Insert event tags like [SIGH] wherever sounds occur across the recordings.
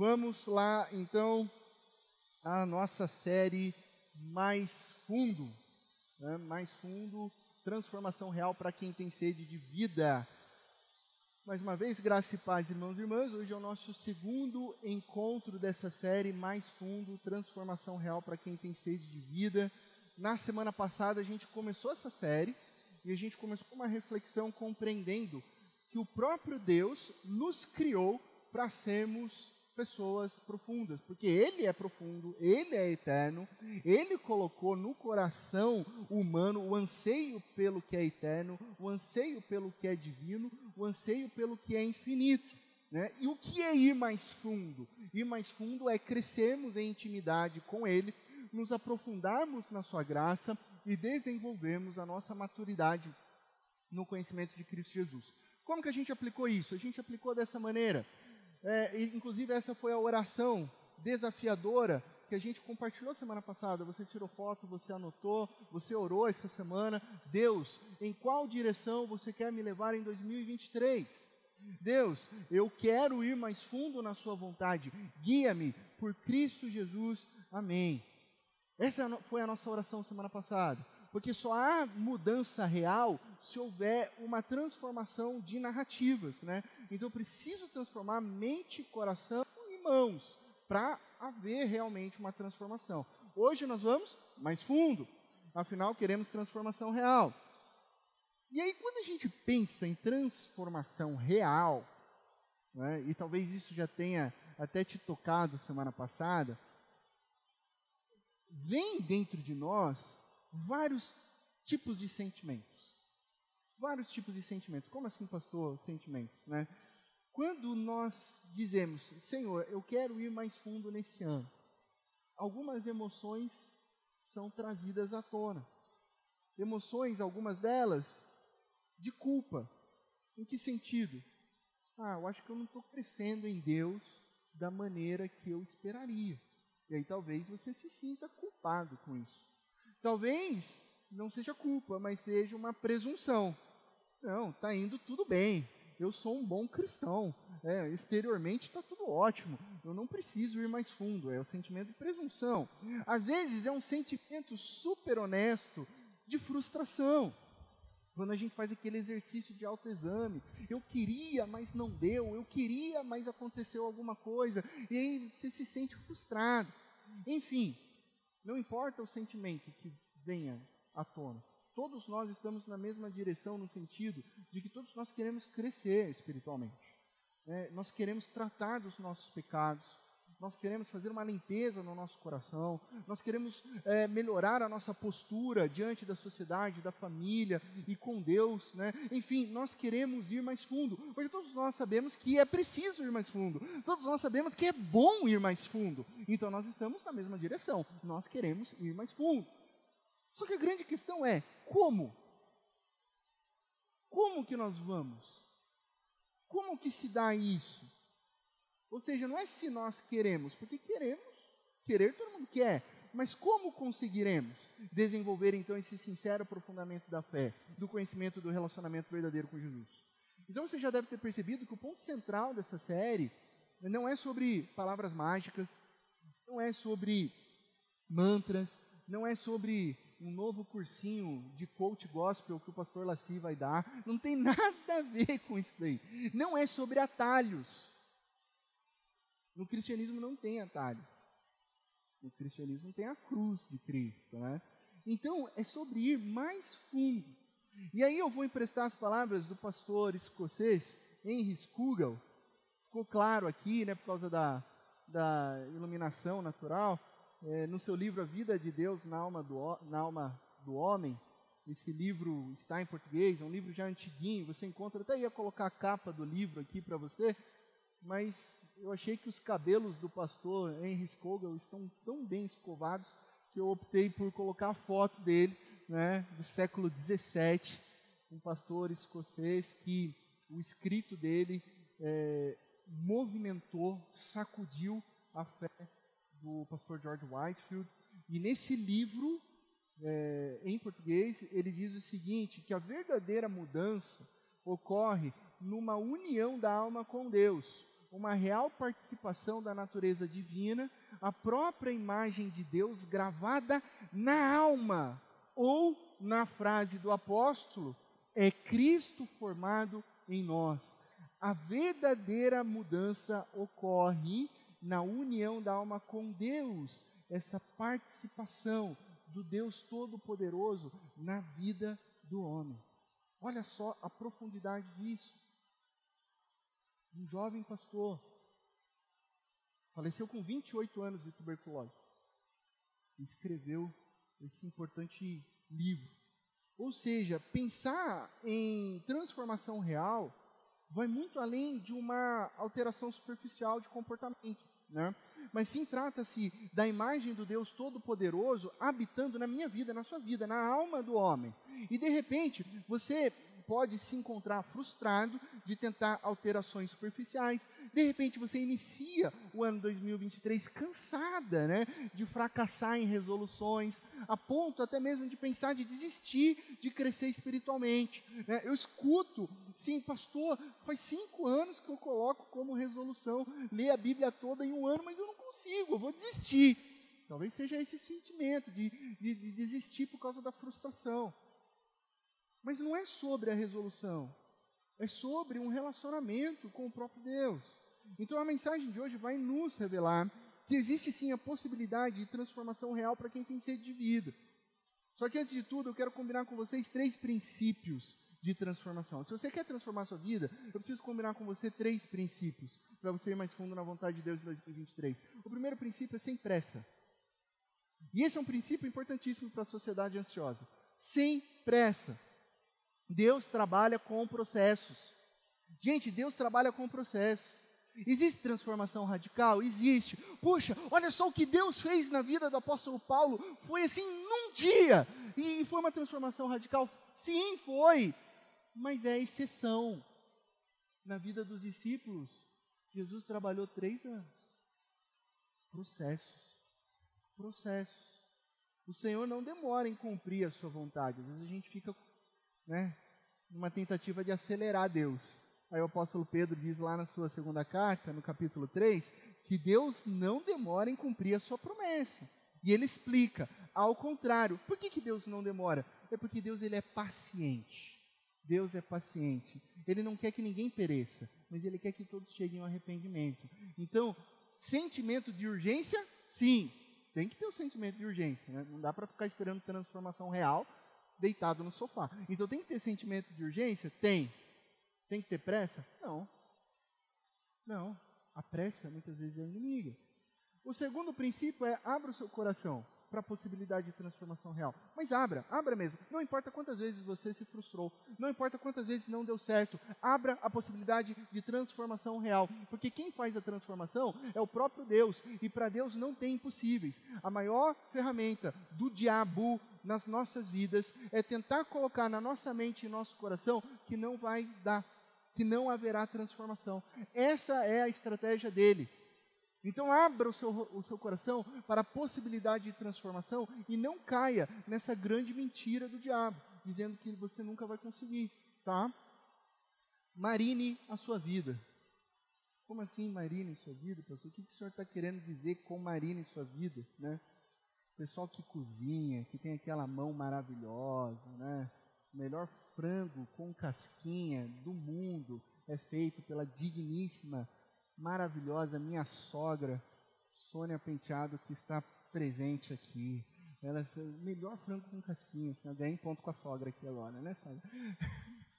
Vamos lá, então, à nossa série Mais Fundo. Né? Mais Fundo, transformação real para quem tem sede de vida. Mais uma vez, graça e paz, irmãos e irmãs. Hoje é o nosso segundo encontro dessa série Mais Fundo, transformação real para quem tem sede de vida. Na semana passada, a gente começou essa série e a gente começou uma reflexão compreendendo que o próprio Deus nos criou para sermos pessoas profundas, porque Ele é profundo, Ele é eterno, Ele colocou no coração humano o anseio pelo que é eterno, o anseio pelo que é divino, o anseio pelo que é infinito. Né? E o que é ir mais fundo? Ir mais fundo é crescermos em intimidade com Ele, nos aprofundarmos na Sua graça e desenvolvermos a nossa maturidade no conhecimento de Cristo Jesus. Como que a gente aplicou isso? A gente aplicou dessa maneira. É, inclusive, essa foi a oração desafiadora que a gente compartilhou semana passada. Você tirou foto, você anotou, você orou essa semana. Deus, em qual direção você quer me levar em 2023? Deus, eu quero ir mais fundo na Sua vontade. Guia-me por Cristo Jesus. Amém. Essa foi a nossa oração semana passada. Porque só há mudança real se houver uma transformação de narrativas, né? Então eu preciso transformar mente, coração e mãos para haver realmente uma transformação. Hoje nós vamos mais fundo, afinal queremos transformação real. E aí quando a gente pensa em transformação real, né, e talvez isso já tenha até te tocado semana passada, vem dentro de nós vários tipos de sentimentos. Vários tipos de sentimentos. Como assim, pastor, sentimentos, né? Quando nós dizemos, Senhor, eu quero ir mais fundo nesse ano, algumas emoções são trazidas à tona. Emoções, algumas delas, de culpa. Em que sentido? Ah, eu acho que eu não estou crescendo em Deus da maneira que eu esperaria. E aí talvez você se sinta culpado com isso. Talvez não seja culpa, mas seja uma presunção. Não, está indo tudo bem. Eu sou um bom cristão. É, exteriormente está tudo ótimo. Eu não preciso ir mais fundo. É o sentimento de presunção. Às vezes é um sentimento super honesto de frustração. Quando a gente faz aquele exercício de autoexame, eu queria, mas não deu, eu queria, mas aconteceu alguma coisa, e aí você se sente frustrado. Enfim, não importa o sentimento que venha à tona, todos nós estamos na mesma direção no sentido de que todos nós queremos crescer espiritualmente. É, nós queremos tratar dos nossos pecados, nós queremos fazer uma limpeza no nosso coração, nós queremos é, melhorar a nossa postura diante da sociedade, da família e com Deus, né? Enfim, nós queremos ir mais fundo, porque todos nós sabemos que é preciso ir mais fundo, todos nós sabemos que é bom ir mais fundo, então nós estamos na mesma direção, nós queremos ir mais fundo. Só que a grande questão é como? Como que nós vamos? Como que se dá isso? Ou seja, não é se nós queremos, porque queremos, querer todo mundo quer, mas como conseguiremos desenvolver então esse sincero aprofundamento da fé, do conhecimento do relacionamento verdadeiro com Jesus? Então você já deve ter percebido que o ponto central dessa série não é sobre palavras mágicas, não é sobre mantras, não é sobre um novo cursinho de coach gospel que o pastor Laci vai dar, não tem [LAUGHS] nada a ver com isso daí. Não é sobre atalhos. No cristianismo não tem atalhos. No cristianismo tem a cruz de Cristo, né? Então é sobre ir mais fundo. E aí eu vou emprestar as palavras do pastor escocês Henry Scougal. Ficou claro aqui, né, por causa da, da iluminação natural. É, no seu livro A Vida de Deus na Alma do, na alma do Homem, esse livro está em português, é um livro já antiguinho, você encontra, até ia colocar a capa do livro aqui para você, mas eu achei que os cabelos do pastor Henry Scougal estão tão bem escovados que eu optei por colocar a foto dele, né, do século 17, um pastor escocês que o escrito dele é, movimentou, sacudiu a fé do pastor George Whitefield. E nesse livro, é, em português, ele diz o seguinte: que a verdadeira mudança ocorre numa união da alma com Deus, uma real participação da natureza divina, a própria imagem de Deus gravada na alma, ou, na frase do apóstolo, é Cristo formado em nós. A verdadeira mudança ocorre na união da alma com Deus, essa participação do Deus Todo-Poderoso na vida do homem. Olha só a profundidade disso. Um jovem pastor faleceu com 28 anos de tuberculose. E escreveu esse importante livro. Ou seja, pensar em transformação real vai muito além de uma alteração superficial de comportamento. Né? Mas sim trata-se da imagem do Deus Todo-Poderoso habitando na minha vida, na sua vida, na alma do homem. E de repente, você pode se encontrar frustrado de tentar alterações superficiais. De repente você inicia o ano 2023 cansada, né, de fracassar em resoluções, a ponto até mesmo de pensar de desistir de crescer espiritualmente. Né? Eu escuto, sim, pastor, faz cinco anos que eu coloco como resolução ler a Bíblia toda em um ano, mas eu não consigo, eu vou desistir. Talvez seja esse sentimento de, de, de desistir por causa da frustração. Mas não é sobre a resolução, é sobre um relacionamento com o próprio Deus. Então a mensagem de hoje vai nos revelar que existe sim a possibilidade de transformação real para quem tem sede de vida. Só que antes de tudo, eu quero combinar com vocês três princípios de transformação. Se você quer transformar a sua vida, eu preciso combinar com você três princípios para você ir mais fundo na vontade de Deus em 2023. O primeiro princípio é sem pressa. E esse é um princípio importantíssimo para a sociedade ansiosa. Sem pressa. Deus trabalha com processos. Gente, Deus trabalha com processos. Existe transformação radical? Existe. Puxa, olha só o que Deus fez na vida do apóstolo Paulo. Foi assim num dia. E foi uma transformação radical? Sim, foi. Mas é exceção. Na vida dos discípulos, Jesus trabalhou três anos. Processos. Processos. O Senhor não demora em cumprir a sua vontade. Às vezes a gente fica né, numa tentativa de acelerar Deus. Aí o apóstolo Pedro diz lá na sua segunda carta, no capítulo 3, que Deus não demora em cumprir a sua promessa. E ele explica, ao contrário, por que, que Deus não demora? É porque Deus ele é paciente. Deus é paciente. Ele não quer que ninguém pereça, mas ele quer que todos cheguem ao arrependimento. Então, sentimento de urgência, sim, tem que ter o um sentimento de urgência. Né? Não dá para ficar esperando transformação real deitado no sofá. Então tem que ter sentimento de urgência? Tem. Tem que ter pressa? Não. Não. A pressa muitas vezes é inimiga. O segundo princípio é abra o seu coração para a possibilidade de transformação real. Mas abra, abra mesmo. Não importa quantas vezes você se frustrou, não importa quantas vezes não deu certo, abra a possibilidade de transformação real. Porque quem faz a transformação é o próprio Deus. E para Deus não tem impossíveis. A maior ferramenta do diabo nas nossas vidas é tentar colocar na nossa mente e nosso coração que não vai dar, que não haverá transformação. Essa é a estratégia dele. Então abra o seu, o seu coração para a possibilidade de transformação e não caia nessa grande mentira do diabo, dizendo que você nunca vai conseguir, tá? Marine a sua vida. Como assim marine sua vida, pastor? O que, que o senhor está querendo dizer com marine sua vida, né? Pessoal que cozinha, que tem aquela mão maravilhosa, né? O melhor frango com casquinha do mundo é feito pela digníssima maravilhosa, minha sogra, Sônia Penteado, que está presente aqui. Ela é melhor frango com casquinha, assim, ganhei ponto com a sogra aqui agora, né, sogra? [LAUGHS]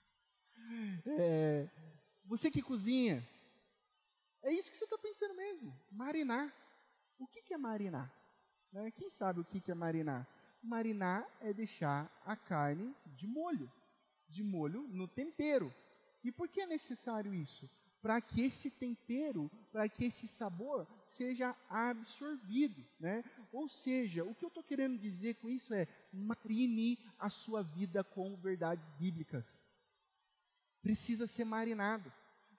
É, você que cozinha, é isso que você está pensando mesmo, marinar. O que, que é marinar? Né? Quem sabe o que, que é marinar? Marinar é deixar a carne de molho, de molho no tempero. E por que é necessário isso? Para que esse tempero, para que esse sabor seja absorvido, né? Ou seja, o que eu estou querendo dizer com isso é marine a sua vida com verdades bíblicas. Precisa ser marinado.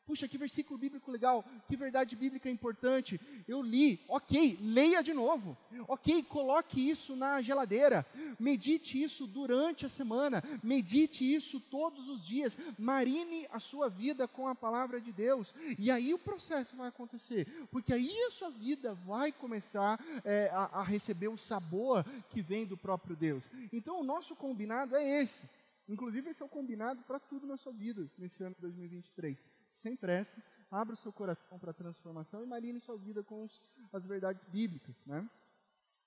Puxa, que versículo bíblico legal, que verdade bíblica importante. Eu li, ok, leia de novo. Ok, coloque isso na geladeira. Medite isso durante a semana. Medite isso todos os dias. Marine a sua vida com a palavra de Deus. E aí o processo vai acontecer. Porque aí a sua vida vai começar é, a, a receber o sabor que vem do próprio Deus. Então o nosso combinado é esse. Inclusive, esse é o combinado para tudo na sua vida nesse ano de 2023 sem pressa, abra o seu coração para a transformação e marine sua vida com os, as verdades bíblicas. Né?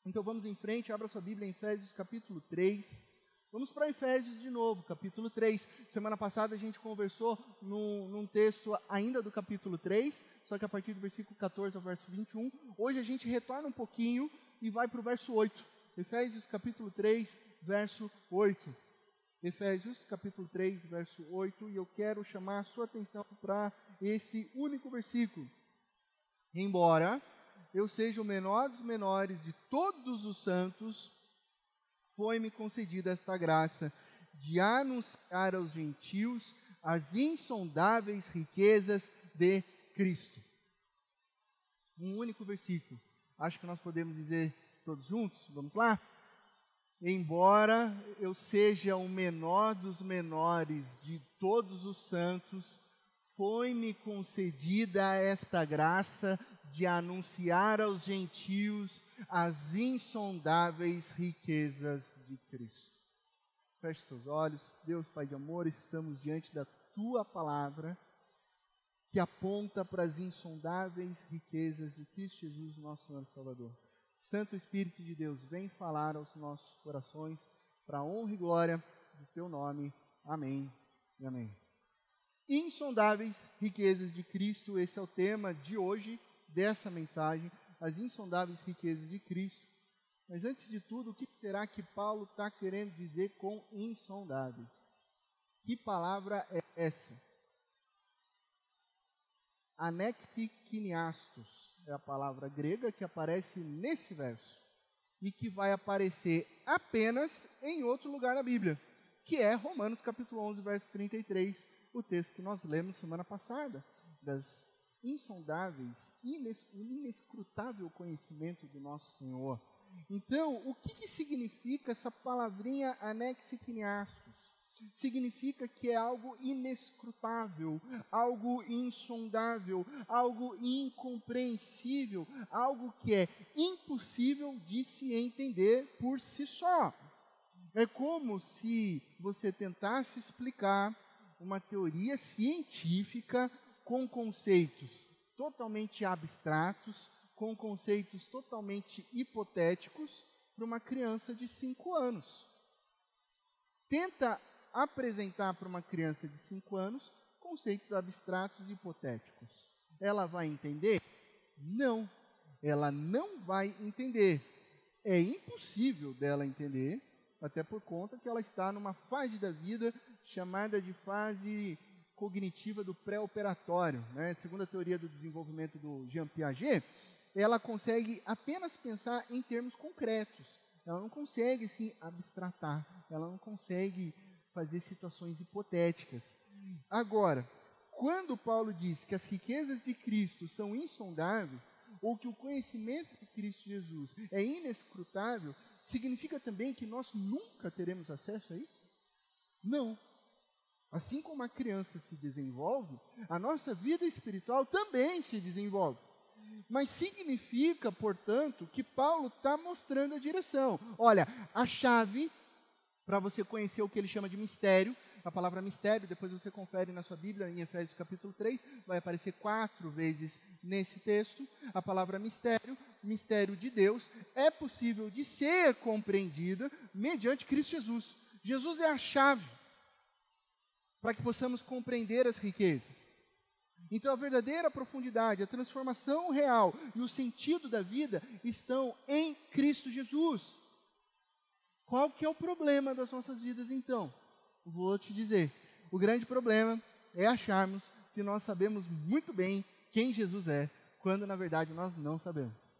Então vamos em frente, abra sua Bíblia em Efésios capítulo 3. Vamos para Efésios de novo, capítulo 3. Semana passada a gente conversou num, num, texto ainda do capítulo 3, só que a partir do versículo 14 ao verso 21. Hoje a gente retorna um pouquinho e vai para o verso 8. Efésios capítulo 3, verso 8. Efésios capítulo 3, verso 8, e eu quero chamar a sua atenção para esse único versículo. Embora eu seja o menor dos menores de todos os santos, foi-me concedida esta graça de anunciar aos gentios as insondáveis riquezas de Cristo. Um único versículo. Acho que nós podemos dizer todos juntos. Vamos lá? Embora eu seja o menor dos menores de todos os santos, foi-me concedida esta graça de anunciar aos gentios as insondáveis riquezas de Cristo. Feche seus olhos, Deus Pai de amor, estamos diante da tua palavra que aponta para as insondáveis riquezas de Cristo Jesus, nosso Senhor Salvador. Santo Espírito de Deus, vem falar aos nossos corações para honra e glória do teu nome. Amém e amém. Insondáveis riquezas de Cristo, esse é o tema de hoje, dessa mensagem, as insondáveis riquezas de Cristo. Mas antes de tudo, o que será que Paulo está querendo dizer com insondáveis? Que palavra é essa? Anexikiniastos é a palavra grega que aparece nesse verso e que vai aparecer apenas em outro lugar na Bíblia, que é Romanos capítulo 11, verso 33, o texto que nós lemos semana passada, das insondáveis, ines, inescrutável conhecimento do nosso Senhor. Então, o que, que significa essa palavrinha anexikniastos? Significa que é algo inescrutável, algo insondável, algo incompreensível, algo que é impossível de se entender por si só. É como se você tentasse explicar uma teoria científica com conceitos totalmente abstratos, com conceitos totalmente hipotéticos para uma criança de 5 anos. Tenta apresentar para uma criança de 5 anos conceitos abstratos e hipotéticos. Ela vai entender? Não, ela não vai entender. É impossível dela entender, até por conta que ela está numa fase da vida chamada de fase cognitiva do pré-operatório. Né? Segundo a teoria do desenvolvimento do Jean Piaget, ela consegue apenas pensar em termos concretos. Ela não consegue se abstratar, ela não consegue fazer situações hipotéticas. Agora, quando Paulo diz que as riquezas de Cristo são insondáveis, ou que o conhecimento de Cristo Jesus é inescrutável, significa também que nós nunca teremos acesso a isso? Não. Assim como a criança se desenvolve, a nossa vida espiritual também se desenvolve. Mas significa, portanto, que Paulo está mostrando a direção. Olha, a chave para você conhecer o que ele chama de mistério. A palavra mistério, depois você confere na sua Bíblia, em Efésios capítulo 3, vai aparecer quatro vezes nesse texto. A palavra mistério, mistério de Deus, é possível de ser compreendida mediante Cristo Jesus. Jesus é a chave para que possamos compreender as riquezas. Então a verdadeira profundidade, a transformação real e o sentido da vida estão em Cristo Jesus. Qual que é o problema das nossas vidas então? Vou te dizer. O grande problema é acharmos que nós sabemos muito bem quem Jesus é, quando na verdade nós não sabemos.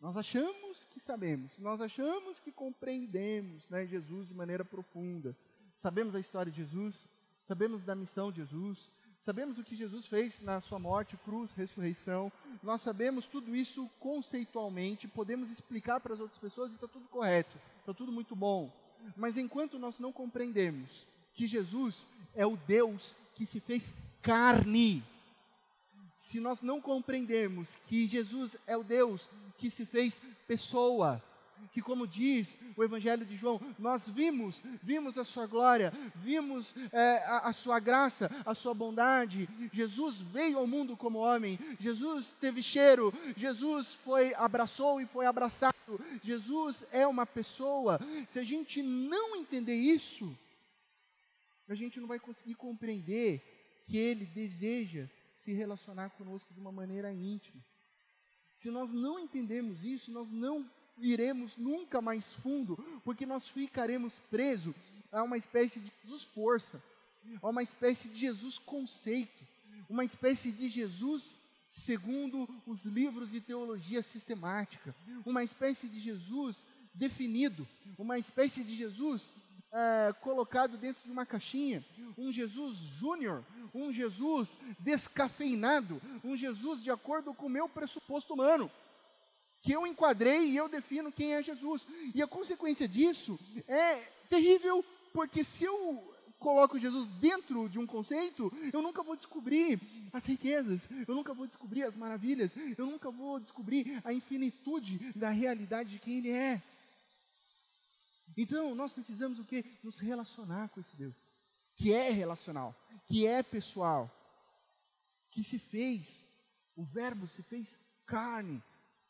Nós achamos que sabemos, nós achamos que compreendemos né, Jesus de maneira profunda. Sabemos a história de Jesus, sabemos da missão de Jesus, sabemos o que Jesus fez na sua morte, cruz, ressurreição, nós sabemos tudo isso conceitualmente, podemos explicar para as outras pessoas e está tudo correto, está tudo muito bom. Mas enquanto nós não compreendemos que Jesus é o Deus que se fez carne, se nós não compreendermos que Jesus é o Deus que se fez pessoa, que como diz o Evangelho de João, nós vimos, vimos a sua glória, vimos é, a, a, sua graça, a sua bondade. Jesus veio ao mundo como homem, Jesus teve cheiro, Jesus foi abraçou e foi abraçado. Jesus é uma pessoa. Se a gente não entender isso, a gente não vai conseguir compreender que Ele deseja se relacionar conosco de uma maneira íntima. Se nós não entendermos isso, nós não iremos nunca mais fundo, porque nós ficaremos presos a uma espécie de Jesus força, a uma espécie de Jesus conceito, uma espécie de Jesus segundo os livros de teologia sistemática, uma espécie de Jesus definido, uma espécie de Jesus é, colocado dentro de uma caixinha, um Jesus júnior, um Jesus descafeinado, um Jesus de acordo com o meu pressuposto humano que eu enquadrei e eu defino quem é Jesus. E a consequência disso é terrível, porque se eu coloco Jesus dentro de um conceito, eu nunca vou descobrir as riquezas, eu nunca vou descobrir as maravilhas, eu nunca vou descobrir a infinitude da realidade de quem Ele é. Então, nós precisamos o que? Nos relacionar com esse Deus, que é relacional, que é pessoal, que se fez, o Verbo se fez carne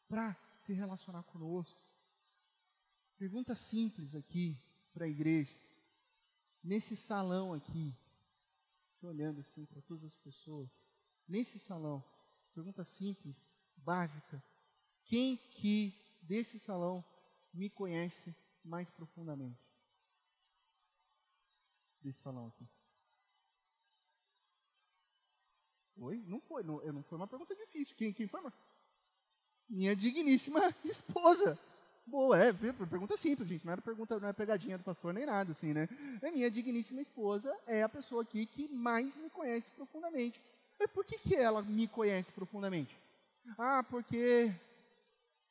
para se relacionar conosco. Pergunta simples aqui para a igreja. Nesse salão aqui, olhando assim para todas as pessoas, nesse salão, pergunta simples, básica. Quem que desse salão me conhece mais profundamente? Desse salão aqui. Oi? Não foi, não, não foi uma pergunta difícil. Quem, quem foi, Marcos? Minha digníssima [LAUGHS] esposa. Boa, é, pergunta simples, gente, não era pergunta, não é pegadinha do pastor nem nada, assim, né? A minha digníssima esposa é a pessoa aqui que mais me conhece profundamente. E por que, que ela me conhece profundamente? Ah, porque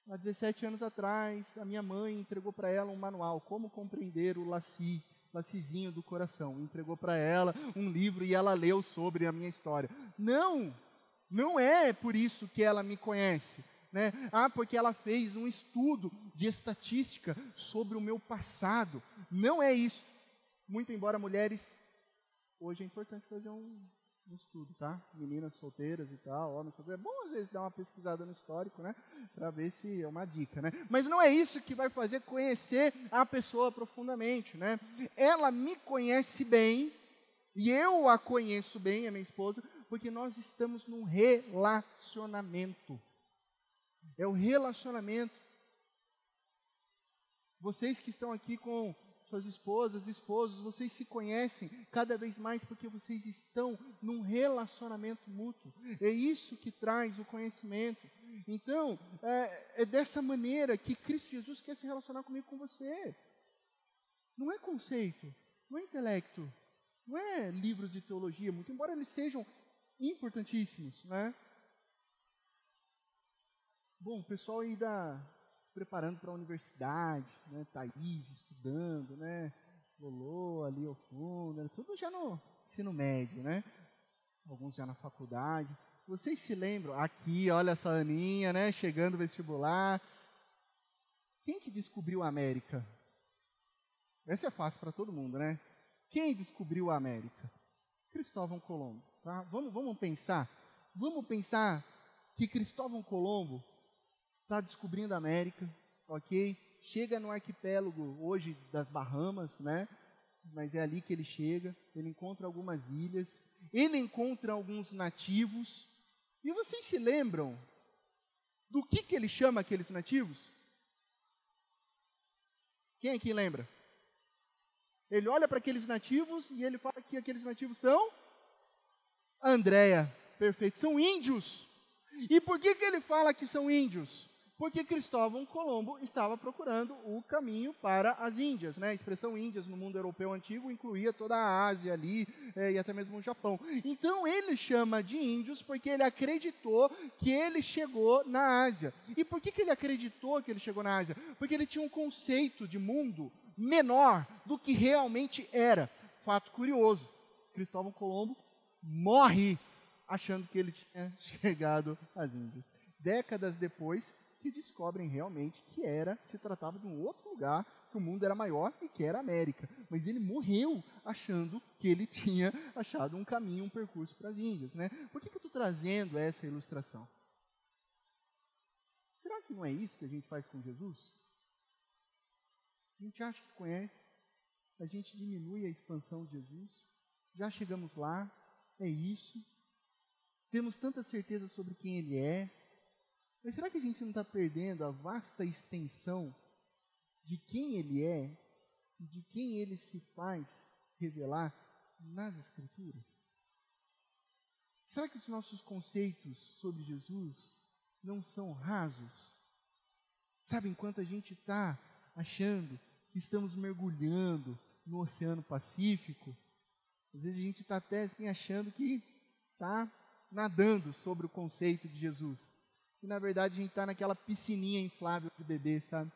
há 17 anos atrás a minha mãe entregou para ela um manual, Como Compreender o Laci, Lacizinho do Coração. Entregou para ela um livro e ela leu sobre a minha história. Não, não é por isso que ela me conhece né? Ah, porque ela fez um estudo de estatística sobre o meu passado. Não é isso. Muito embora mulheres, hoje é importante fazer um, um estudo, tá? Meninas solteiras e tal, homens solteiros. É bom às vezes dar uma pesquisada no histórico, né? Para ver se é uma dica, né? Mas não é isso que vai fazer conhecer a pessoa profundamente, né? Ela me conhece bem e eu a conheço bem, a minha esposa, porque nós estamos num relacionamento é o relacionamento. Vocês que estão aqui com suas esposas, esposos, vocês se conhecem cada vez mais porque vocês estão num relacionamento mútuo. É isso que traz o conhecimento. Então, é, é dessa maneira que Cristo Jesus quer se relacionar comigo com você. Não é conceito, não é intelecto, não é livros de teologia, muito embora eles sejam importantíssimos, né? Bom, o pessoal ainda se preparando para a universidade, né? Thaís estudando, né? Lolo ali ao fundo, né? tudo já no ensino médio, né? Alguns já na faculdade. Vocês se lembram? Aqui, olha essa Aninha, né? Chegando vestibular. Quem que descobriu a América? Essa é fácil para todo mundo, né? Quem descobriu a América? Cristóvão Colombo. Tá? Vamos, vamos pensar. Vamos pensar que Cristóvão Colombo está descobrindo a América, ok? Chega no arquipélago hoje das Bahamas, né? Mas é ali que ele chega. Ele encontra algumas ilhas, ele encontra alguns nativos. E vocês se lembram do que, que ele chama aqueles nativos? Quem aqui lembra? Ele olha para aqueles nativos e ele fala que aqueles nativos são Andréia, perfeito, são índios. E por que, que ele fala que são índios? Porque Cristóvão Colombo estava procurando o caminho para as Índias. Né? A expressão Índias no mundo europeu antigo incluía toda a Ásia ali é, e até mesmo o Japão. Então ele chama de índios porque ele acreditou que ele chegou na Ásia. E por que, que ele acreditou que ele chegou na Ásia? Porque ele tinha um conceito de mundo menor do que realmente era. Fato curioso: Cristóvão Colombo morre achando que ele tinha [LAUGHS] chegado às Índias. Décadas depois, que descobrem realmente que era, se tratava de um outro lugar, que o mundo era maior e que era América. Mas ele morreu achando que ele tinha [LAUGHS] achado um caminho, um percurso para as Índias. Né? Por que, que eu estou trazendo essa ilustração? Será que não é isso que a gente faz com Jesus? A gente acha que conhece, a gente diminui a expansão de Jesus, já chegamos lá, é isso. Temos tanta certeza sobre quem Ele é, mas será que a gente não está perdendo a vasta extensão de quem Ele é de quem Ele se faz revelar nas Escrituras? Será que os nossos conceitos sobre Jesus não são rasos? Sabe, enquanto a gente está achando que estamos mergulhando no Oceano Pacífico, às vezes a gente está até assim achando que está nadando sobre o conceito de Jesus. E na verdade a gente está naquela piscininha inflável de bebê, sabe?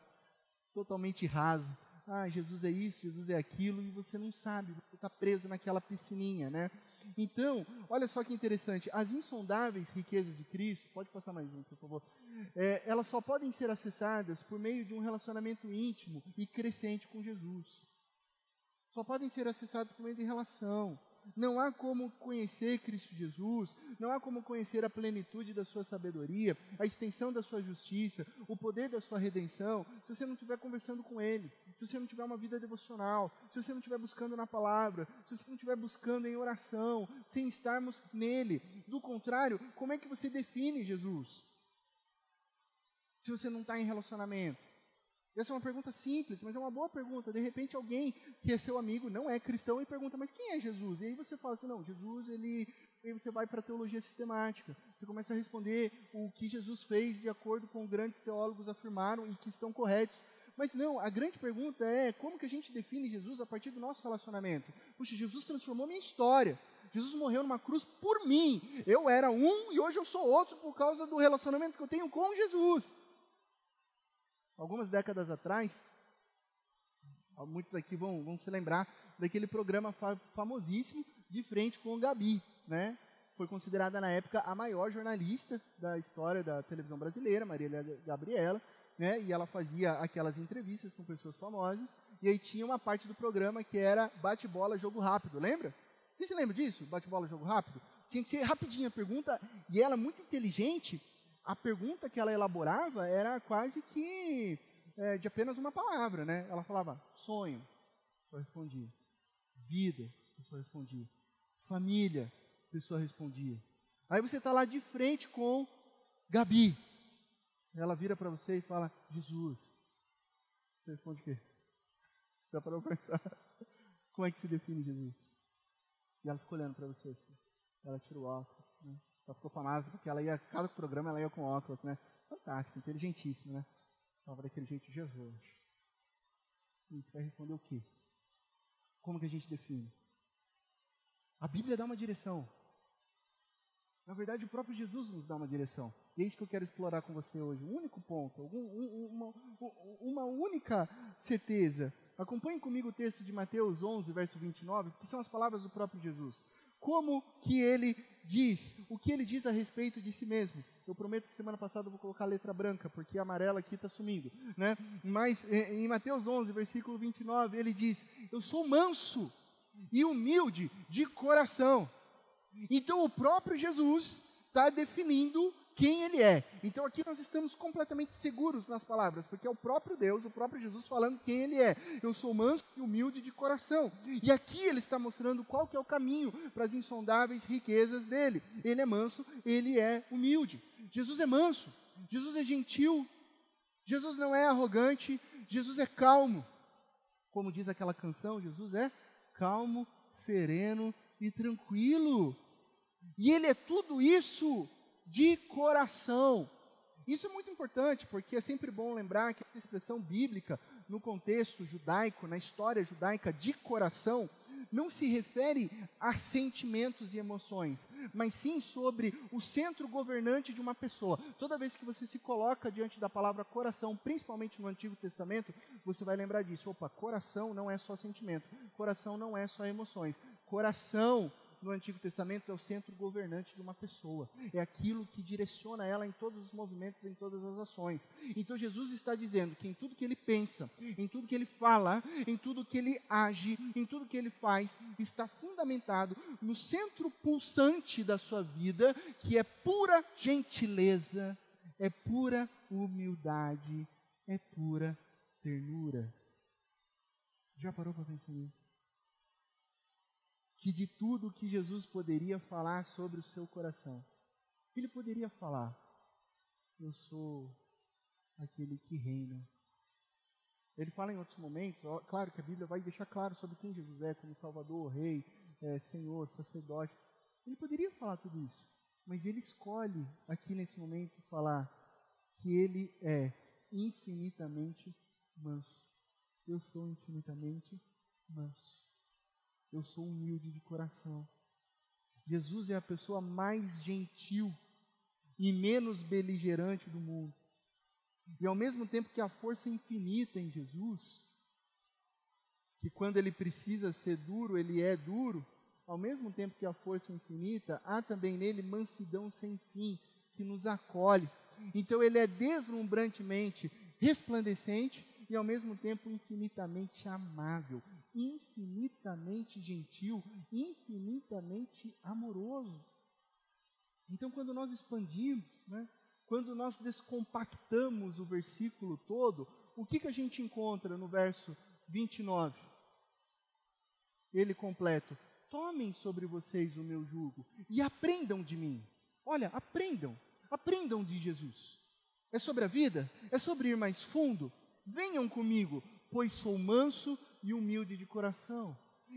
Totalmente raso. Ah, Jesus é isso, Jesus é aquilo, e você não sabe, você está preso naquela piscininha, né? Então, olha só que interessante, as insondáveis riquezas de Cristo, pode passar mais um, por favor, é, elas só podem ser acessadas por meio de um relacionamento íntimo e crescente com Jesus. Só podem ser acessadas por meio de relação. Não há como conhecer Cristo Jesus, não há como conhecer a plenitude da sua sabedoria, a extensão da sua justiça, o poder da sua redenção, se você não estiver conversando com Ele, se você não tiver uma vida devocional, se você não estiver buscando na palavra, se você não estiver buscando em oração, sem estarmos nele. Do contrário, como é que você define Jesus? Se você não está em relacionamento. Essa é uma pergunta simples, mas é uma boa pergunta. De repente alguém que é seu amigo não é cristão e pergunta, mas quem é Jesus? E aí você fala assim, não, Jesus, ele... Aí você vai para a teologia sistemática. Você começa a responder o que Jesus fez de acordo com grandes teólogos afirmaram e que estão corretos. Mas não, a grande pergunta é como que a gente define Jesus a partir do nosso relacionamento? Puxa, Jesus transformou minha história. Jesus morreu numa cruz por mim. Eu era um e hoje eu sou outro por causa do relacionamento que eu tenho com Jesus algumas décadas atrás, muitos aqui vão, vão se lembrar daquele programa fa famosíssimo de frente com o Gabi, né? Foi considerada na época a maior jornalista da história da televisão brasileira, Maria Gabriela, né? E ela fazia aquelas entrevistas com pessoas famosas, e aí tinha uma parte do programa que era bate-bola, jogo rápido, lembra? Você se lembra disso? Bate-bola, jogo rápido? Tinha que ser rapidinho a pergunta, e ela, muito inteligente, a pergunta que ela elaborava era quase que é, de apenas uma palavra, né? Ela falava sonho, pessoa respondia. Vida, pessoa respondia. Família, pessoa respondia. Aí você está lá de frente com Gabi. Ela vira para você e fala, Jesus. Você responde o quê? Parou para pensar? [LAUGHS] Como é que se define Jesus? E ela ficou olhando para você assim. Ela tirou o óculos. Ela ficou famosa porque ela ia, cada programa ela ia com óculos, né? Fantástico, inteligentíssimo, né? Falava daquele jeito Jesus. E você vai responder o quê? Como que a gente define? A Bíblia dá uma direção. Na verdade, o próprio Jesus nos dá uma direção. E é isso que eu quero explorar com você hoje. Um único ponto, um, uma, uma única certeza. Acompanhe comigo o texto de Mateus 11, verso 29, que são as palavras do próprio Jesus como que ele diz, o que ele diz a respeito de si mesmo. Eu prometo que semana passada eu vou colocar a letra branca, porque a amarela aqui está sumindo. Né? Mas em Mateus 11, versículo 29, ele diz: Eu sou manso e humilde de coração. Então o próprio Jesus está definindo quem ele é. Então aqui nós estamos completamente seguros nas palavras, porque é o próprio Deus, o próprio Jesus falando quem ele é. Eu sou manso e humilde de coração. E aqui ele está mostrando qual que é o caminho para as insondáveis riquezas dele. Ele é manso, ele é humilde. Jesus é manso, Jesus é gentil, Jesus não é arrogante, Jesus é calmo. Como diz aquela canção, Jesus é calmo, sereno e tranquilo. E ele é tudo isso de coração. Isso é muito importante, porque é sempre bom lembrar que a expressão bíblica, no contexto judaico, na história judaica de coração, não se refere a sentimentos e emoções, mas sim sobre o centro governante de uma pessoa. Toda vez que você se coloca diante da palavra coração, principalmente no Antigo Testamento, você vai lembrar disso. Opa, coração não é só sentimento, coração não é só emoções. Coração no Antigo Testamento é o centro governante de uma pessoa. É aquilo que direciona ela em todos os movimentos, em todas as ações. Então Jesus está dizendo que em tudo que ele pensa, em tudo que ele fala, em tudo que ele age, em tudo que ele faz, está fundamentado no centro pulsante da sua vida, que é pura gentileza, é pura humildade, é pura ternura. Já parou para pensar nisso? Que de tudo que Jesus poderia falar sobre o seu coração, ele poderia falar: Eu sou aquele que reina. Ele fala em outros momentos, ó, claro que a Bíblia vai deixar claro sobre quem Jesus é, como Salvador, Rei, é, Senhor, sacerdote. Ele poderia falar tudo isso, mas ele escolhe aqui nesse momento falar que ele é infinitamente manso. Eu sou infinitamente manso eu sou humilde de coração. Jesus é a pessoa mais gentil e menos beligerante do mundo. E ao mesmo tempo que a força infinita em Jesus, que quando ele precisa ser duro, ele é duro, ao mesmo tempo que a força infinita, há também nele mansidão sem fim, que nos acolhe. Então ele é deslumbrantemente resplandecente e ao mesmo tempo infinitamente amável infinitamente gentil, infinitamente amoroso. Então, quando nós expandimos, né, quando nós descompactamos o versículo todo, o que, que a gente encontra no verso 29? Ele completo: Tomem sobre vocês o meu jugo e aprendam de mim. Olha, aprendam, aprendam de Jesus. É sobre a vida? É sobre ir mais fundo? Venham comigo, pois sou manso e humilde de coração,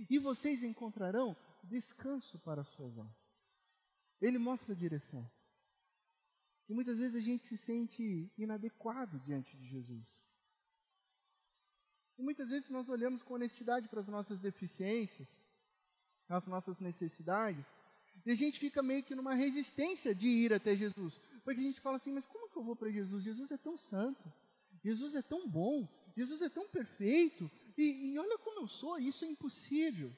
e vocês encontrarão descanso para as suas almas. Ele mostra a direção. E muitas vezes a gente se sente inadequado diante de Jesus. E muitas vezes nós olhamos com honestidade para as nossas deficiências, as nossas necessidades, e a gente fica meio que numa resistência de ir até Jesus. Porque a gente fala assim, mas como que eu vou para Jesus? Jesus é tão santo, Jesus é tão bom, Jesus é tão perfeito, e, e olha como eu sou, isso é impossível.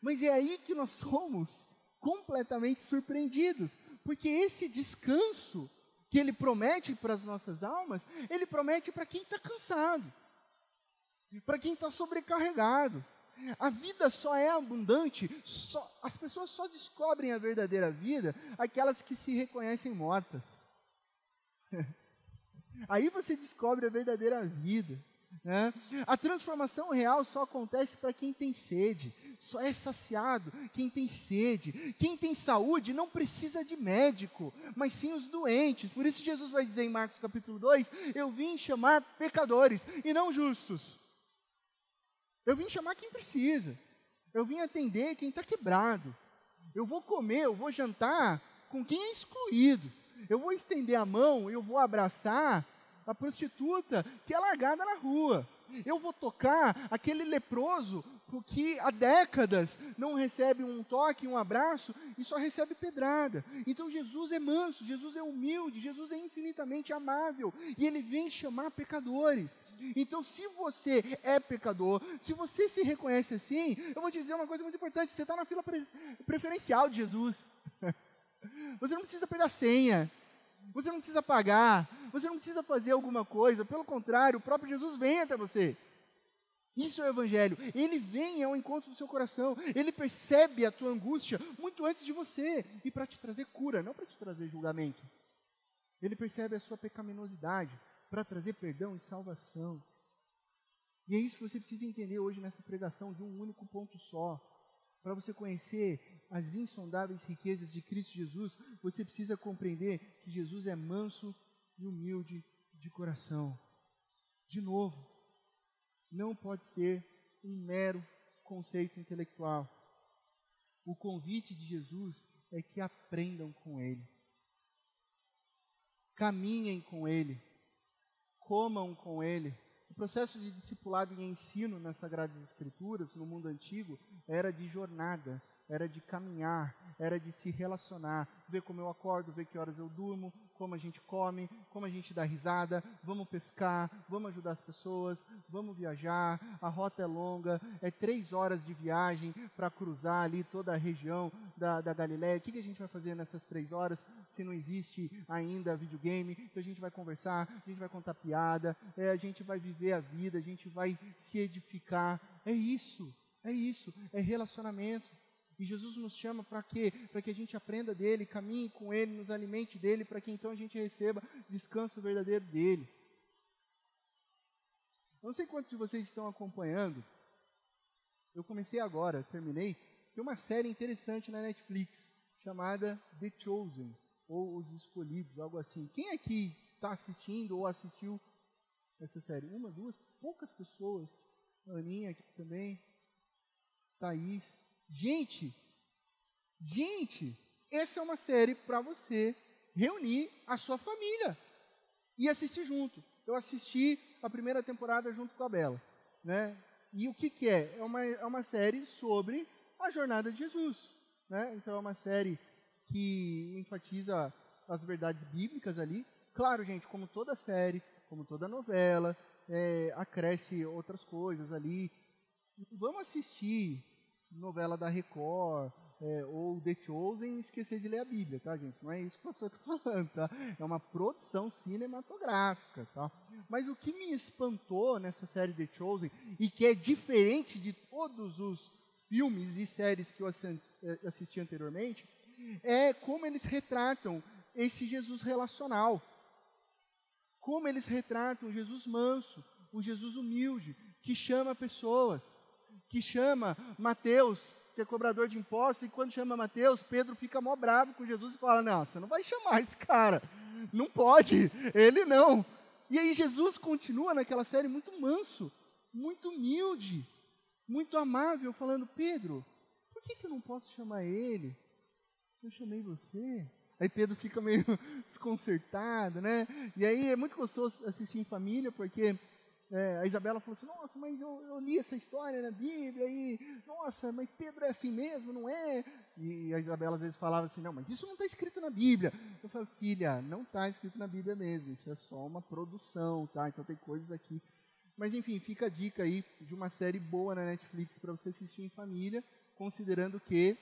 Mas é aí que nós somos completamente surpreendidos, porque esse descanso que ele promete para as nossas almas, ele promete para quem está cansado, para quem está sobrecarregado. A vida só é abundante, só, as pessoas só descobrem a verdadeira vida aquelas que se reconhecem mortas. [LAUGHS] Aí você descobre a verdadeira vida. Né? A transformação real só acontece para quem tem sede, só é saciado quem tem sede. Quem tem saúde não precisa de médico, mas sim os doentes. Por isso Jesus vai dizer em Marcos capítulo 2: Eu vim chamar pecadores e não justos. Eu vim chamar quem precisa. Eu vim atender quem está quebrado. Eu vou comer, eu vou jantar com quem é excluído. Eu vou estender a mão, eu vou abraçar a prostituta que é largada na rua. Eu vou tocar aquele leproso que há décadas não recebe um toque, um abraço e só recebe pedrada. Então Jesus é manso, Jesus é humilde, Jesus é infinitamente amável e ele vem chamar pecadores. Então, se você é pecador, se você se reconhece assim, eu vou te dizer uma coisa muito importante: você está na fila pre preferencial de Jesus. [LAUGHS] você não precisa pegar senha. Você não precisa pagar, você não precisa fazer alguma coisa, pelo contrário, o próprio Jesus vem até você. Isso é o Evangelho. Ele vem ao encontro do seu coração. Ele percebe a tua angústia muito antes de você e para te trazer cura, não para te trazer julgamento. Ele percebe a sua pecaminosidade para trazer perdão e salvação. E é isso que você precisa entender hoje nessa pregação de um único ponto só para você conhecer as insondáveis riquezas de Cristo Jesus, você precisa compreender que Jesus é manso e humilde de coração. De novo, não pode ser um mero conceito intelectual. O convite de Jesus é que aprendam com Ele. caminhem com Ele, comam com Ele. O processo de discipulado e ensino nas Sagradas Escrituras, no mundo antigo, era de jornada, era de caminhar, era de se relacionar, ver como eu acordo, ver que horas eu durmo, como a gente come, como a gente dá risada, vamos pescar, vamos ajudar as pessoas, vamos viajar, a rota é longa, é três horas de viagem para cruzar ali toda a região da, da Galiléia. O que, que a gente vai fazer nessas três horas se não existe ainda videogame? Então a gente vai conversar, a gente vai contar piada, é, a gente vai viver a vida, a gente vai se edificar. É isso, é isso, é relacionamento. E Jesus nos chama para quê? Para que a gente aprenda dele, caminhe com ele, nos alimente dele, para que então a gente receba descanso verdadeiro dele. Eu não sei quantos de vocês estão acompanhando. Eu comecei agora, terminei. Tem uma série interessante na Netflix chamada The Chosen, ou Os Escolhidos, algo assim. Quem aqui está assistindo ou assistiu essa série? Uma, duas, poucas pessoas. Aninha aqui também. Thaís. Gente, gente, essa é uma série para você reunir a sua família e assistir junto. Eu assisti a primeira temporada junto com a Bela, né? E o que, que é? É uma, é uma série sobre a jornada de Jesus, né? Então é uma série que enfatiza as verdades bíblicas ali. Claro, gente, como toda série, como toda novela, é, acresce outras coisas ali. Vamos assistir, novela da Record, é, ou The Chosen e esquecer de ler a Bíblia, tá, gente? Não é isso que pastor está [LAUGHS] falando, tá? É uma produção cinematográfica, tá? Mas o que me espantou nessa série The Chosen, e que é diferente de todos os filmes e séries que eu é, assisti anteriormente, é como eles retratam esse Jesus relacional. Como eles retratam o Jesus manso, o Jesus humilde, que chama pessoas que chama Mateus, que é cobrador de impostos, e quando chama Mateus, Pedro fica mó bravo com Jesus e fala: Não, você não vai chamar esse cara, não pode, ele não. E aí Jesus continua naquela série muito manso, muito humilde, muito amável, falando: Pedro, por que, que eu não posso chamar ele? Se eu chamei você. Aí Pedro fica meio [LAUGHS] desconcertado, né? E aí é muito gostoso assistir em família, porque é, a Isabela falou assim, nossa, mas eu, eu, li essa história na Bíblia e, nossa, mas Pedro é assim mesmo, não é? E a Isabela às vezes falava assim, não, mas isso não está escrito na Bíblia. Eu falei, filha, não está escrito na Bíblia mesmo, isso é só uma produção, tá? Então tem coisas aqui. Mas enfim, fica a dica aí de uma série boa na Netflix para você assistir em família, considerando que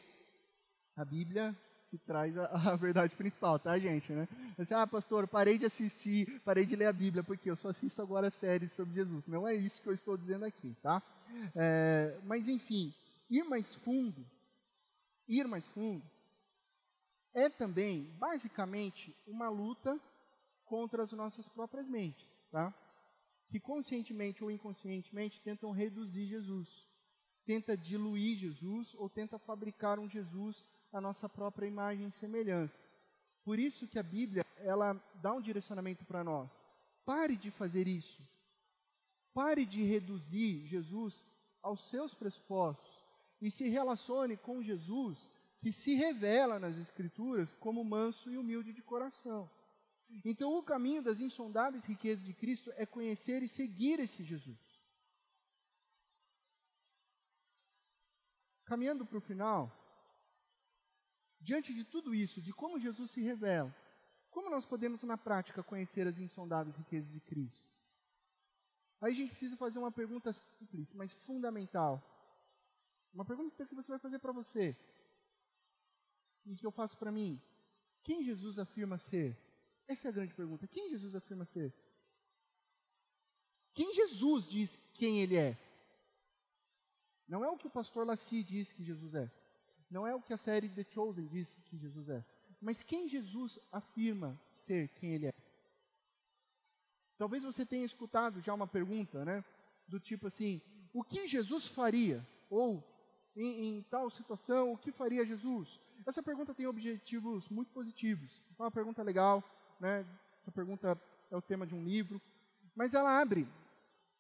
a Bíblia que traz a, a, verdade principal, tá, gente? Né? Assim, ah, pastor, parei de assistir, parei de ler a Bíblia, porque eu só assisto agora séries sobre Jesus. Não é isso que eu estou dizendo aqui, tá? É, mas, enfim, ir mais fundo, ir mais fundo, é também, basicamente, uma luta contra as nossas próprias mentes, tá? Que conscientemente ou inconscientemente tentam reduzir Jesus, tenta diluir Jesus ou tenta fabricar um Jesus a nossa própria imagem e semelhança. Por isso que a Bíblia, ela dá um direcionamento para nós. Pare de fazer isso. Pare de reduzir Jesus aos seus pressupostos e se relacione com Jesus, que se revela nas Escrituras como manso e humilde de coração. Então, o caminho das insondáveis riquezas de Cristo é conhecer e seguir esse Jesus. Caminhando para o final, diante de tudo isso, de como Jesus se revela, como nós podemos na prática conhecer as insondáveis riquezas de Cristo? Aí a gente precisa fazer uma pergunta simples, mas fundamental. Uma pergunta que você vai fazer para você e que eu faço para mim. Quem Jesus afirma ser? Essa é a grande pergunta. Quem Jesus afirma ser? Quem Jesus diz quem ele é? Não é o que o pastor Laci diz que Jesus é. Não é o que a série The Chosen diz que Jesus é. Mas quem Jesus afirma ser quem ele é? Talvez você tenha escutado já uma pergunta, né? Do tipo assim: o que Jesus faria? Ou em, em, tal situação, o que faria Jesus? Essa pergunta tem objetivos muito positivos. É uma pergunta legal, né? Essa pergunta é o tema de um livro, mas ela abre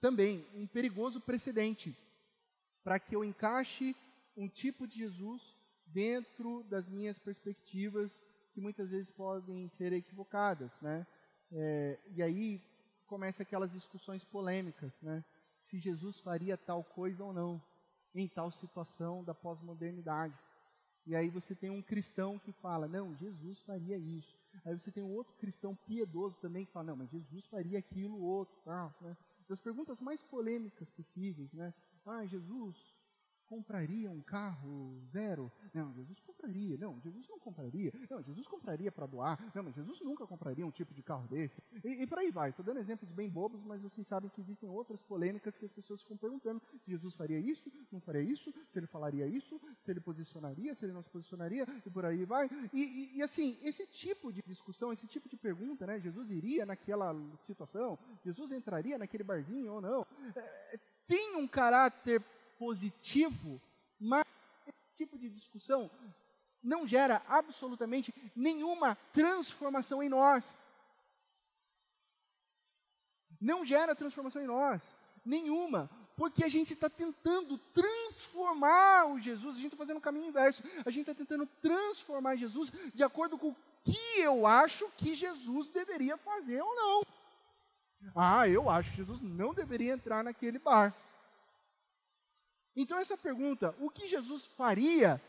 também um perigoso precedente para que eu encaixe um tipo de Jesus dentro das minhas perspectivas que muitas vezes podem ser equivocadas, né? É, e aí começa aquelas discussões polêmicas, né? Se Jesus faria tal coisa ou não em tal situação da pós-modernidade. E aí você tem um cristão que fala, não, Jesus faria isso. Aí você tem um outro cristão piedoso também que fala, não, mas Jesus faria aquilo, outro, tal, né? Das perguntas mais polêmicas possíveis, né? Ah, Jesus compraria um carro zero? Não, Jesus compraria. Não, Jesus não compraria. Não, Jesus compraria para doar. Não, mas Jesus nunca compraria um tipo de carro desse. E, e por aí vai. Estou dando exemplos bem bobos, mas vocês sabem que existem outras polêmicas que as pessoas ficam perguntando se Jesus faria isso, não faria isso, se ele falaria isso, se ele posicionaria, se ele não se posicionaria, e por aí vai. E, e, e assim, esse tipo de discussão, esse tipo de pergunta, né? Jesus iria naquela situação? Jesus entraria naquele barzinho ou não? É, tem um caráter positivo, mas esse tipo de discussão não gera absolutamente nenhuma transformação em nós. Não gera transformação em nós, nenhuma, porque a gente está tentando transformar o Jesus, a gente está fazendo o caminho inverso, a gente está tentando transformar Jesus de acordo com o que eu acho que Jesus deveria fazer ou não. Ah, eu acho que Jesus não deveria entrar naquele bar. Então, essa pergunta, o que Jesus faria,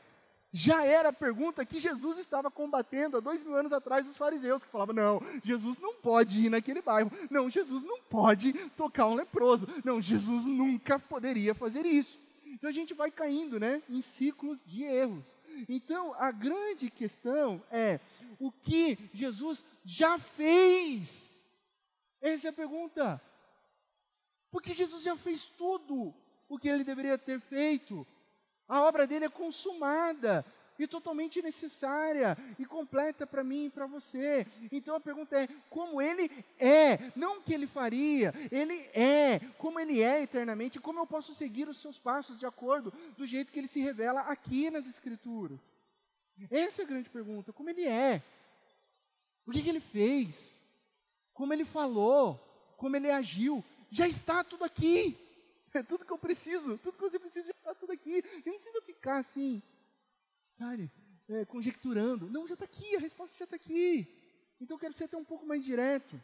já era a pergunta que Jesus estava combatendo há dois mil anos atrás os fariseus, que falavam: não, Jesus não pode ir naquele bairro, não, Jesus não pode tocar um leproso, não, Jesus nunca poderia fazer isso. Então a gente vai caindo né, em ciclos de erros. Então a grande questão é o que Jesus já fez. Essa é a pergunta. Porque Jesus já fez tudo o que ele deveria ter feito. A obra dele é consumada e totalmente necessária e completa para mim e para você. Então a pergunta é: como ele é? Não o que ele faria, ele é. Como ele é eternamente, como eu posso seguir os seus passos de acordo do jeito que ele se revela aqui nas Escrituras? Essa é a grande pergunta: como ele é? O que, que ele fez? Como ele falou? Como ele agiu? Já está tudo aqui. É tudo que eu preciso, tudo que você precisa já está tudo aqui. Eu não preciso ficar assim, sabe, é, conjecturando. Não, já está aqui, a resposta já está aqui. Então eu quero ser até um pouco mais direto.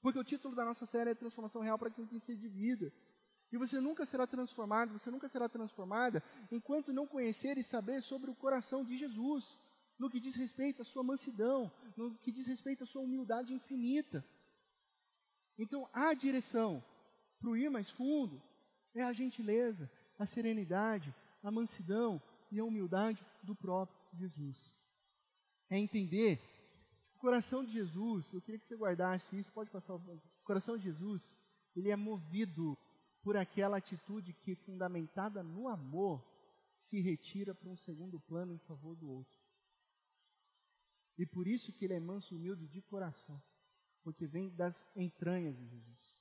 Porque o título da nossa série é Transformação Real para quem tem sede de vida. E você nunca será transformado, você nunca será transformada enquanto não conhecer e saber sobre o coração de Jesus, no que diz respeito à sua mansidão, no que diz respeito à sua humildade infinita. Então, a direção para o ir mais fundo é a gentileza, a serenidade, a mansidão e a humildade do próprio Jesus. É entender o coração de Jesus, eu queria que você guardasse isso, pode passar o coração de Jesus, ele é movido por aquela atitude que, fundamentada no amor, se retira para um segundo plano em favor do outro. E por isso que ele é manso e humilde de coração, porque vem das entranhas de Jesus.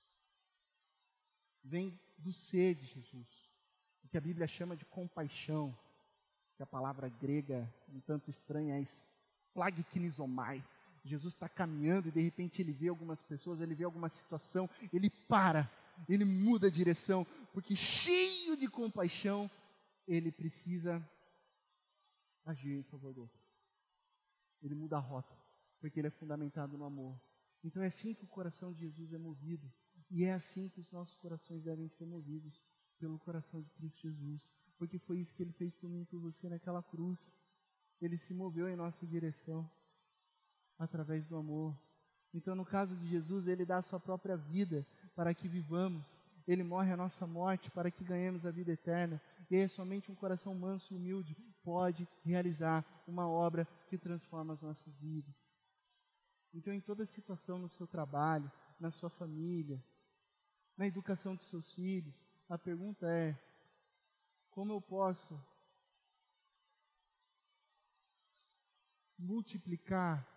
Vem do ser de Jesus. O que a Bíblia chama de compaixão, que a palavra grega um tanto estranha é splagknizomai. Jesus está caminhando e de repente ele vê algumas pessoas, ele vê alguma situação, ele para, ele muda a direção, porque cheio de compaixão, ele precisa agir em favor do outro. Ele muda a rota, porque ele é fundamentado no amor. Então é assim que o coração de Jesus é movido. E é assim que os nossos corações devem ser movidos pelo coração de Cristo Jesus, porque foi isso que ele fez por mim e por você naquela cruz. Ele se moveu em nossa direção através do amor. Então, no caso de Jesus, ele dá a sua própria vida para que vivamos. Ele morre a nossa morte para que ganhemos a vida eterna. E é somente um coração manso e humilde pode realizar uma obra que transforma as nossas vidas. Então, em toda situação no seu trabalho, na sua família, na educação dos seus filhos. A pergunta é: como eu posso multiplicar,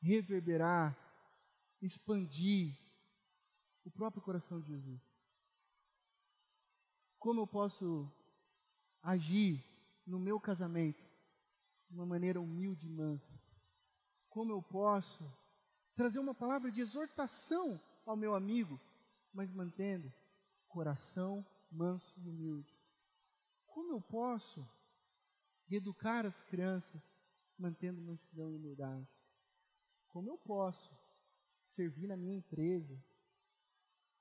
reverberar, expandir o próprio coração de Jesus? Como eu posso agir no meu casamento de uma maneira humilde e mansa? Como eu posso trazer uma palavra de exortação ao meu amigo mas mantendo coração manso e humilde. Como eu posso educar as crianças mantendo mansidão e humildade? Como eu posso servir na minha empresa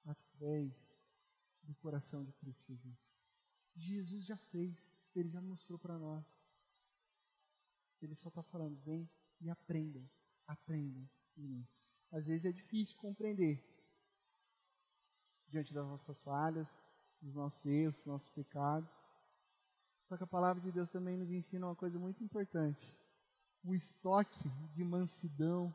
através do coração de Cristo Jesus. Jesus já fez, ele já mostrou para nós. Ele só está falando, vem e aprendam, aprendam. Às vezes é difícil compreender diante das nossas falhas, dos nossos erros, dos nossos pecados. Só que a palavra de Deus também nos ensina uma coisa muito importante. O estoque de mansidão,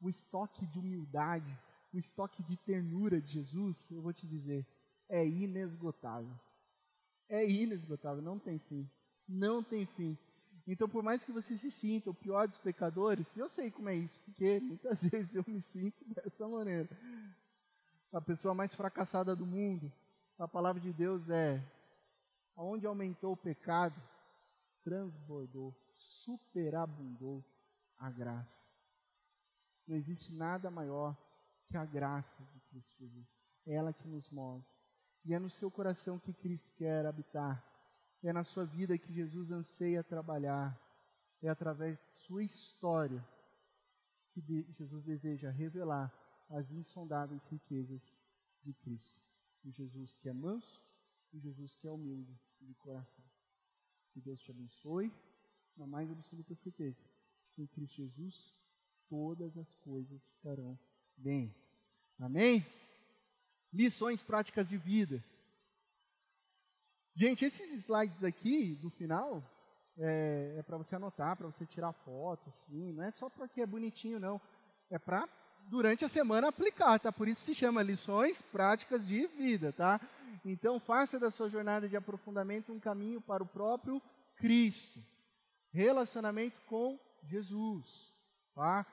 o estoque de humildade, o estoque de ternura de Jesus, eu vou te dizer, é inesgotável. É inesgotável, não tem fim. Não tem fim. Então, por mais que você se sinta o pior dos pecadores, eu sei como é isso, porque muitas [LAUGHS] vezes eu me sinto dessa maneira. A pessoa mais fracassada do mundo, a palavra de Deus é: onde aumentou o pecado, transbordou, superabundou a graça. Não existe nada maior que a graça de Cristo Jesus. É ela que nos move. E é no seu coração que Cristo quer habitar. É na sua vida que Jesus anseia trabalhar. É através de sua história que Jesus deseja revelar as insondáveis riquezas de Cristo. O Jesus que é manso, o Jesus que é humilde de coração. Que Deus te abençoe, na mais absoluta certeza, que em Cristo Jesus todas as coisas ficarão bem. Amém? Lições práticas de vida. Gente, esses slides aqui do final é, é para você anotar, para você tirar foto, assim, não é só porque é bonitinho, não. É para durante a semana aplicar, tá? Por isso se chama lições práticas de vida, tá? Então faça da sua jornada de aprofundamento um caminho para o próprio Cristo. Relacionamento com Jesus, tá?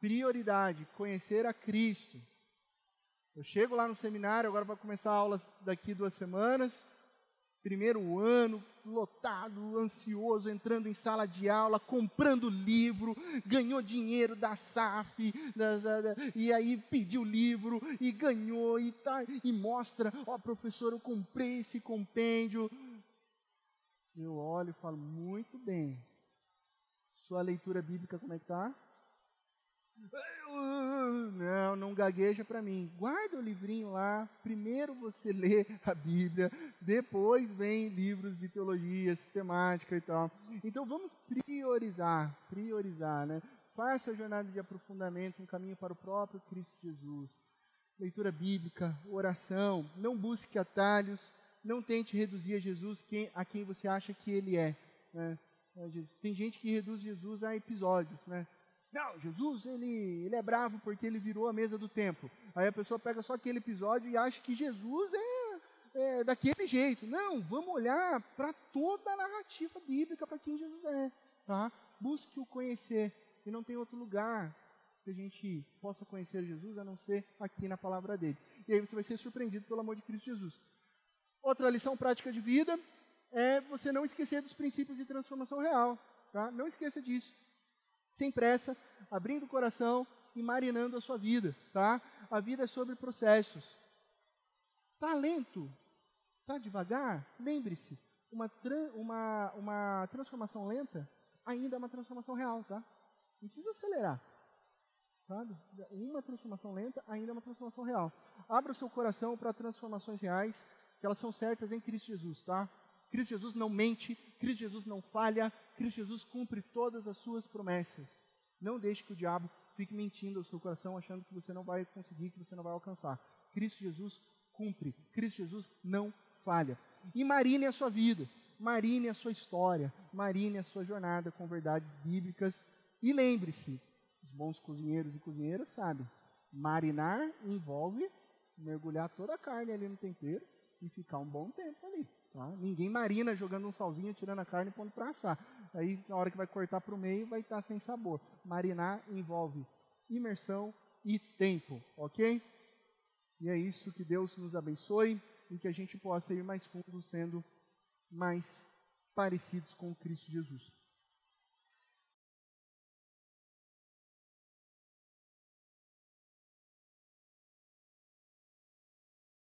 Prioridade, conhecer a Cristo. Eu chego lá no seminário, agora vai começar aulas daqui duas semanas primeiro ano, lotado, ansioso, entrando em sala de aula, comprando livro, ganhou dinheiro da SAF, das, da, e aí pediu livro e ganhou e, tá, e mostra, ó oh, professor, eu comprei esse compêndio. Eu olho e falo, muito bem. Sua leitura bíblica como é que está? Não, não gagueja para mim. Guarda o livrinho lá. Primeiro você lê a Bíblia, depois vem livros de teologia sistemática e tal. Então vamos priorizar, priorizar, né? Faça a jornada de aprofundamento, um caminho para o próprio Cristo Jesus. Leitura bíblica, oração, não busque atalhos, não tente reduzir a Jesus quem, a quem você acha que ele é. Né? Tem gente que reduz Jesus a episódios, né? Não, Jesus, ele, ele é bravo porque ele virou a mesa do templo. Aí a pessoa pega só aquele episódio e acha que Jesus é, é daquele jeito. Não, vamos olhar para toda a narrativa bíblica para quem Jesus é. Tá? Busque o conhecer. E não tem outro lugar que a gente possa conhecer Jesus a não ser aqui na palavra dele. E aí você vai ser surpreendido pelo amor de Cristo Jesus. Outra lição prática de vida é você não esquecer dos princípios de transformação real. Tá? Não esqueça disso sem pressa, abrindo o coração e marinando a sua vida, tá? A vida é sobre processos. Tá lento? Tá devagar? Lembre-se, uma, uma, uma transformação lenta ainda é uma transformação real, tá? Não precisa acelerar. Sabe? Uma transformação lenta ainda é uma transformação real. Abra o seu coração para transformações reais, que elas são certas em Cristo Jesus, tá? Cristo Jesus não mente, Cristo Jesus não falha, Cristo Jesus cumpre todas as suas promessas. Não deixe que o diabo fique mentindo ao seu coração, achando que você não vai conseguir, que você não vai alcançar. Cristo Jesus cumpre, Cristo Jesus não falha. E marine a sua vida, marine a sua história, marine a sua jornada com verdades bíblicas. E lembre-se, os bons cozinheiros e cozinheiras sabem, marinar envolve mergulhar toda a carne ali no tempero e ficar um bom tempo ali. Tá? Ninguém marina jogando um salzinho, tirando a carne e pondo para assar. Aí, na hora que vai cortar para o meio, vai estar tá sem sabor. Marinar envolve imersão e tempo, ok? E é isso que Deus nos abençoe e que a gente possa ir mais fundo sendo mais parecidos com Cristo Jesus.